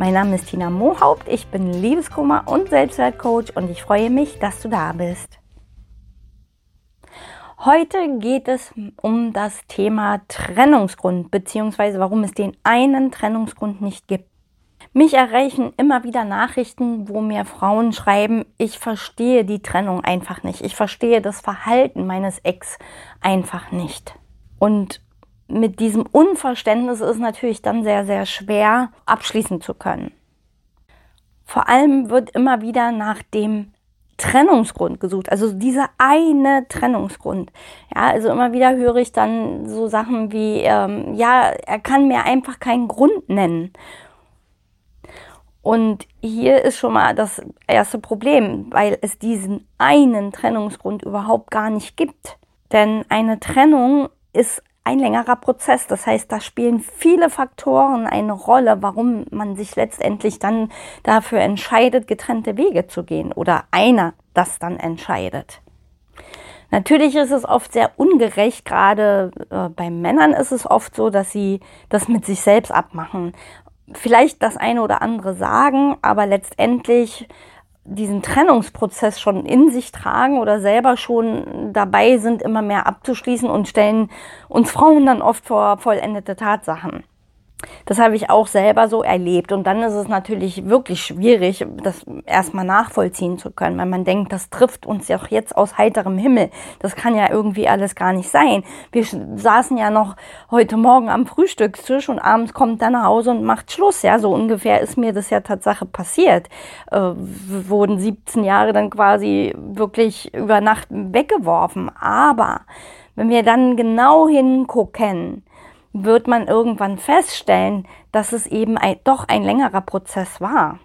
Mein Name ist Tina Mohaupt, ich bin Liebeskummer und Selbstwertcoach und ich freue mich, dass du da bist. Heute geht es um das Thema Trennungsgrund bzw. warum es den einen Trennungsgrund nicht gibt. Mich erreichen immer wieder Nachrichten, wo mir Frauen schreiben, ich verstehe die Trennung einfach nicht. Ich verstehe das Verhalten meines Ex einfach nicht. Und mit diesem Unverständnis ist natürlich dann sehr, sehr schwer abschließen zu können. Vor allem wird immer wieder nach dem Trennungsgrund gesucht, also dieser eine Trennungsgrund. Ja, also immer wieder höre ich dann so Sachen wie, ähm, ja, er kann mir einfach keinen Grund nennen. Und hier ist schon mal das erste Problem, weil es diesen einen Trennungsgrund überhaupt gar nicht gibt. Denn eine Trennung ist ein längerer Prozess. Das heißt, da spielen viele Faktoren eine Rolle, warum man sich letztendlich dann dafür entscheidet, getrennte Wege zu gehen oder einer das dann entscheidet. Natürlich ist es oft sehr ungerecht, gerade äh, bei Männern ist es oft so, dass sie das mit sich selbst abmachen. Vielleicht das eine oder andere sagen, aber letztendlich diesen Trennungsprozess schon in sich tragen oder selber schon dabei sind, immer mehr abzuschließen und stellen uns Frauen dann oft vor vollendete Tatsachen. Das habe ich auch selber so erlebt. Und dann ist es natürlich wirklich schwierig, das erstmal nachvollziehen zu können, weil man denkt, das trifft uns ja auch jetzt aus heiterem Himmel. Das kann ja irgendwie alles gar nicht sein. Wir saßen ja noch heute Morgen am Frühstückstisch und abends kommt er nach Hause und macht Schluss. Ja, so ungefähr ist mir das ja Tatsache passiert. Äh, wurden 17 Jahre dann quasi wirklich über Nacht weggeworfen. Aber wenn wir dann genau hingucken, wird man irgendwann feststellen, dass es eben ein, doch ein längerer Prozess war.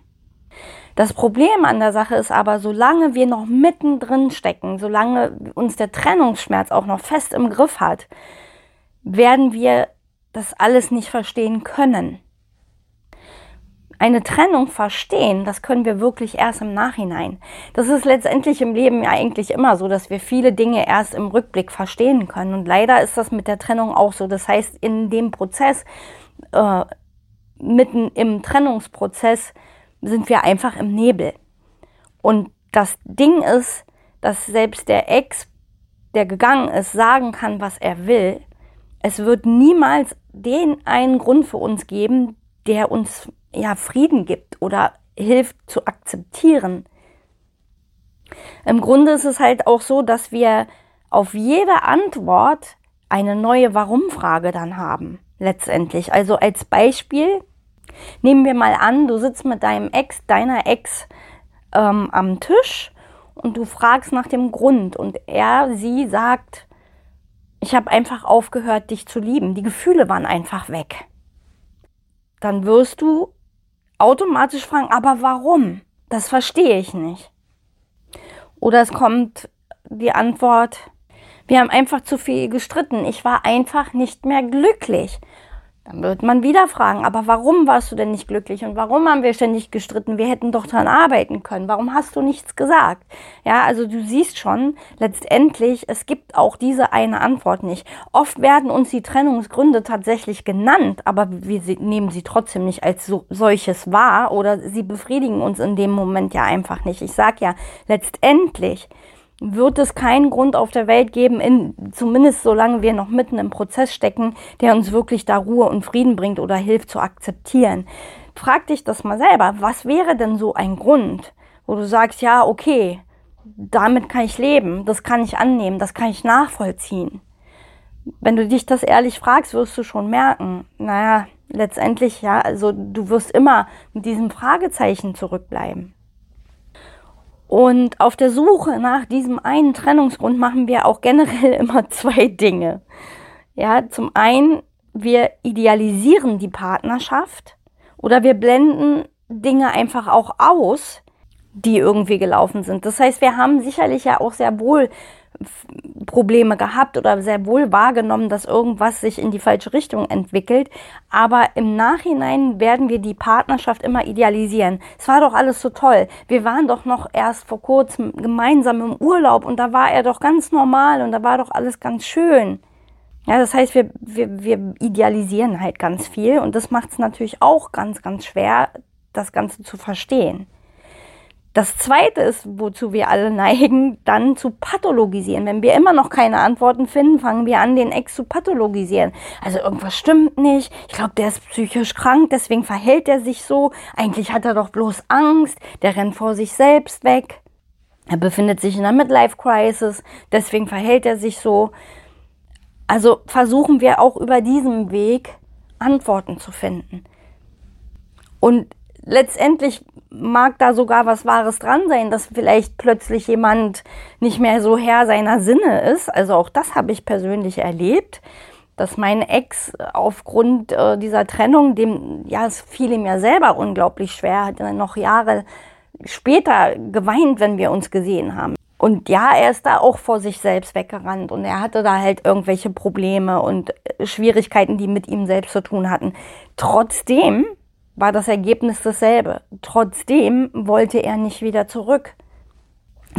Das Problem an der Sache ist aber, solange wir noch mittendrin stecken, solange uns der Trennungsschmerz auch noch fest im Griff hat, werden wir das alles nicht verstehen können eine Trennung verstehen, das können wir wirklich erst im Nachhinein. Das ist letztendlich im Leben ja eigentlich immer so, dass wir viele Dinge erst im Rückblick verstehen können. Und leider ist das mit der Trennung auch so. Das heißt, in dem Prozess, äh, mitten im Trennungsprozess, sind wir einfach im Nebel. Und das Ding ist, dass selbst der Ex, der gegangen ist, sagen kann, was er will. Es wird niemals den einen Grund für uns geben, der uns ja, Frieden gibt oder hilft zu akzeptieren. Im Grunde ist es halt auch so, dass wir auf jede Antwort eine neue Warum-Frage dann haben, letztendlich. Also als Beispiel, nehmen wir mal an, du sitzt mit deinem Ex, deiner Ex ähm, am Tisch und du fragst nach dem Grund und er, sie sagt, ich habe einfach aufgehört, dich zu lieben. Die Gefühle waren einfach weg. Dann wirst du automatisch fragen, aber warum? Das verstehe ich nicht. Oder es kommt die Antwort, wir haben einfach zu viel gestritten. Ich war einfach nicht mehr glücklich. Dann wird man wieder fragen, aber warum warst du denn nicht glücklich und warum haben wir ständig gestritten? Wir hätten doch daran arbeiten können. Warum hast du nichts gesagt? Ja, also du siehst schon, letztendlich, es gibt auch diese eine Antwort nicht. Oft werden uns die Trennungsgründe tatsächlich genannt, aber wir nehmen sie trotzdem nicht als so, solches wahr oder sie befriedigen uns in dem Moment ja einfach nicht. Ich sag ja, letztendlich wird es keinen Grund auf der Welt geben, in, zumindest solange wir noch mitten im Prozess stecken, der uns wirklich da Ruhe und Frieden bringt oder hilft zu akzeptieren. Frag dich das mal selber, was wäre denn so ein Grund, wo du sagst, ja, okay, damit kann ich leben, das kann ich annehmen, das kann ich nachvollziehen. Wenn du dich das ehrlich fragst, wirst du schon merken, naja, letztendlich, ja, also du wirst immer mit diesem Fragezeichen zurückbleiben. Und auf der Suche nach diesem einen Trennungsgrund machen wir auch generell immer zwei Dinge. Ja, zum einen, wir idealisieren die Partnerschaft oder wir blenden Dinge einfach auch aus, die irgendwie gelaufen sind. Das heißt, wir haben sicherlich ja auch sehr wohl Probleme gehabt oder sehr wohl wahrgenommen, dass irgendwas sich in die falsche Richtung entwickelt. Aber im Nachhinein werden wir die Partnerschaft immer idealisieren. Es war doch alles so toll. Wir waren doch noch erst vor kurzem gemeinsam im Urlaub und da war er doch ganz normal und da war doch alles ganz schön. Ja, das heißt, wir, wir, wir idealisieren halt ganz viel und das macht es natürlich auch ganz, ganz schwer, das Ganze zu verstehen. Das zweite ist, wozu wir alle neigen, dann zu pathologisieren. Wenn wir immer noch keine Antworten finden, fangen wir an, den Ex zu pathologisieren. Also irgendwas stimmt nicht. Ich glaube, der ist psychisch krank, deswegen verhält er sich so. Eigentlich hat er doch bloß Angst. Der rennt vor sich selbst weg. Er befindet sich in einer Midlife-Crisis, deswegen verhält er sich so. Also versuchen wir auch über diesen Weg Antworten zu finden. Und letztendlich mag da sogar was Wahres dran sein, dass vielleicht plötzlich jemand nicht mehr so Herr seiner Sinne ist. Also auch das habe ich persönlich erlebt, dass mein Ex aufgrund äh, dieser Trennung, dem, ja, es fiel ihm ja selber unglaublich schwer, hat dann noch Jahre später geweint, wenn wir uns gesehen haben. Und ja, er ist da auch vor sich selbst weggerannt und er hatte da halt irgendwelche Probleme und Schwierigkeiten, die mit ihm selbst zu tun hatten. Trotzdem war das Ergebnis dasselbe. Trotzdem wollte er nicht wieder zurück.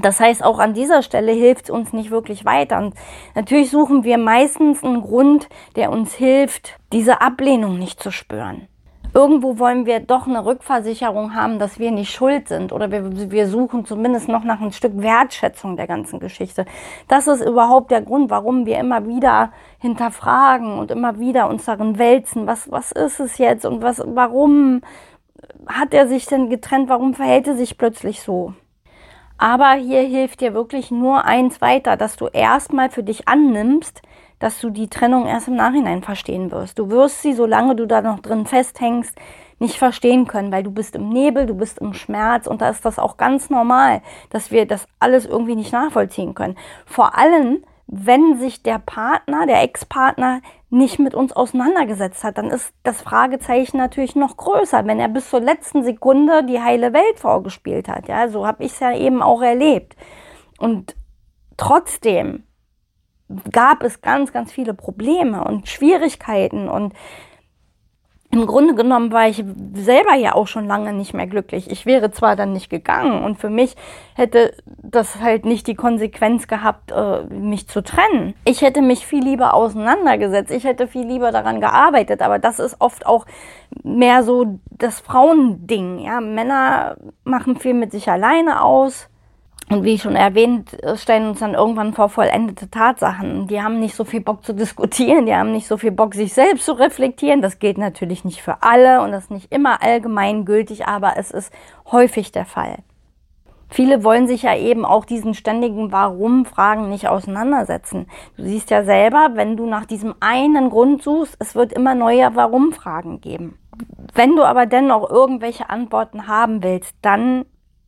Das heißt, auch an dieser Stelle hilft es uns nicht wirklich weiter. Und natürlich suchen wir meistens einen Grund, der uns hilft, diese Ablehnung nicht zu spüren irgendwo wollen wir doch eine Rückversicherung haben, dass wir nicht schuld sind oder wir, wir suchen zumindest noch nach ein Stück Wertschätzung der ganzen Geschichte. Das ist überhaupt der Grund, warum wir immer wieder hinterfragen und immer wieder uns darin wälzen, was, was ist es jetzt und was, warum hat er sich denn getrennt, warum verhält er sich plötzlich so? Aber hier hilft dir wirklich nur eins weiter, dass du erstmal für dich annimmst, dass du die Trennung erst im Nachhinein verstehen wirst. Du wirst sie, solange du da noch drin festhängst, nicht verstehen können, weil du bist im Nebel, du bist im Schmerz und da ist das auch ganz normal, dass wir das alles irgendwie nicht nachvollziehen können. Vor allem, wenn sich der Partner, der Ex-Partner nicht mit uns auseinandergesetzt hat, dann ist das Fragezeichen natürlich noch größer, wenn er bis zur letzten Sekunde die heile Welt vorgespielt hat. Ja, so habe ich es ja eben auch erlebt. Und trotzdem gab es ganz, ganz viele Probleme und Schwierigkeiten und im Grunde genommen war ich selber ja auch schon lange nicht mehr glücklich. Ich wäre zwar dann nicht gegangen und für mich hätte das halt nicht die Konsequenz gehabt, äh, mich zu trennen. Ich hätte mich viel lieber auseinandergesetzt. Ich hätte viel lieber daran gearbeitet. Aber das ist oft auch mehr so das Frauending. Ja, Männer machen viel mit sich alleine aus und wie schon erwähnt, stellen uns dann irgendwann vor vollendete Tatsachen. Die haben nicht so viel Bock zu diskutieren, die haben nicht so viel Bock, sich selbst zu reflektieren. Das gilt natürlich nicht für alle und das ist nicht immer allgemeingültig, aber es ist häufig der Fall. Viele wollen sich ja eben auch diesen ständigen Warum-Fragen nicht auseinandersetzen. Du siehst ja selber, wenn du nach diesem einen Grund suchst, es wird immer neue Warum-Fragen geben. Wenn du aber dennoch irgendwelche Antworten haben willst, dann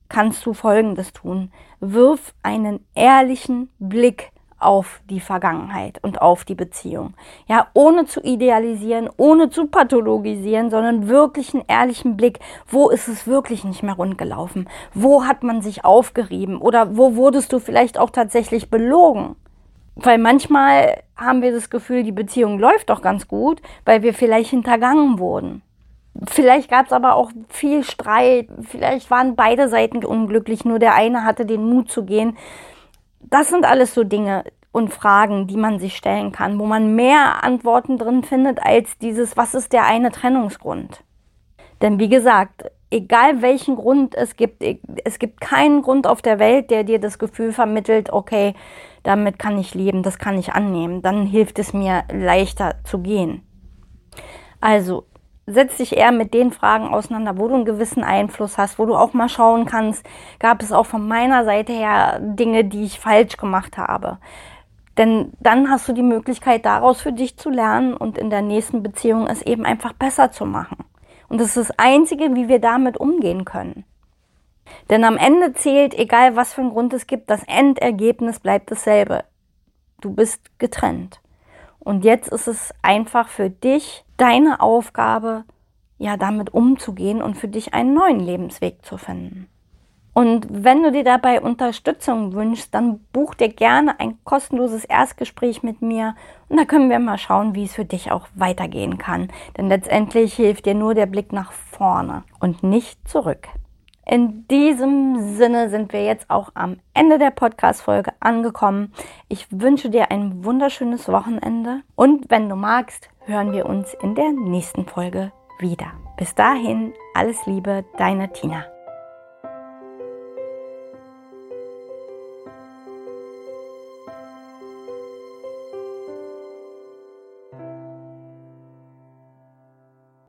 kannst du Folgendes tun. Wirf einen ehrlichen Blick auf die Vergangenheit und auf die Beziehung. Ja, ohne zu idealisieren, ohne zu pathologisieren, sondern wirklich einen ehrlichen Blick. Wo ist es wirklich nicht mehr rund gelaufen? Wo hat man sich aufgerieben? Oder wo wurdest du vielleicht auch tatsächlich belogen? Weil manchmal haben wir das Gefühl, die Beziehung läuft doch ganz gut, weil wir vielleicht hintergangen wurden. Vielleicht gab es aber auch viel Streit, vielleicht waren beide Seiten unglücklich, nur der eine hatte den Mut zu gehen. Das sind alles so Dinge und Fragen, die man sich stellen kann, wo man mehr Antworten drin findet als dieses, was ist der eine Trennungsgrund? Denn wie gesagt, egal welchen Grund es gibt, es gibt keinen Grund auf der Welt, der dir das Gefühl vermittelt, okay, damit kann ich leben, das kann ich annehmen, dann hilft es mir leichter zu gehen. Also setz dich eher mit den Fragen auseinander, wo du einen gewissen Einfluss hast, wo du auch mal schauen kannst, gab es auch von meiner Seite her Dinge, die ich falsch gemacht habe. Denn dann hast du die Möglichkeit, daraus für dich zu lernen und in der nächsten Beziehung es eben einfach besser zu machen. Und das ist das Einzige, wie wir damit umgehen können. Denn am Ende zählt, egal was für einen Grund es gibt, das Endergebnis bleibt dasselbe. Du bist getrennt. Und jetzt ist es einfach für dich deine Aufgabe, ja damit umzugehen und für dich einen neuen Lebensweg zu finden. Und wenn du dir dabei Unterstützung wünschst, dann buch dir gerne ein kostenloses Erstgespräch mit mir und da können wir mal schauen, wie es für dich auch weitergehen kann. Denn letztendlich hilft dir nur der Blick nach vorne und nicht zurück. In diesem Sinne sind wir jetzt auch am Ende der Podcast-Folge angekommen. Ich wünsche dir ein wunderschönes Wochenende und wenn du magst, hören wir uns in der nächsten Folge wieder. Bis dahin, alles Liebe, deine Tina.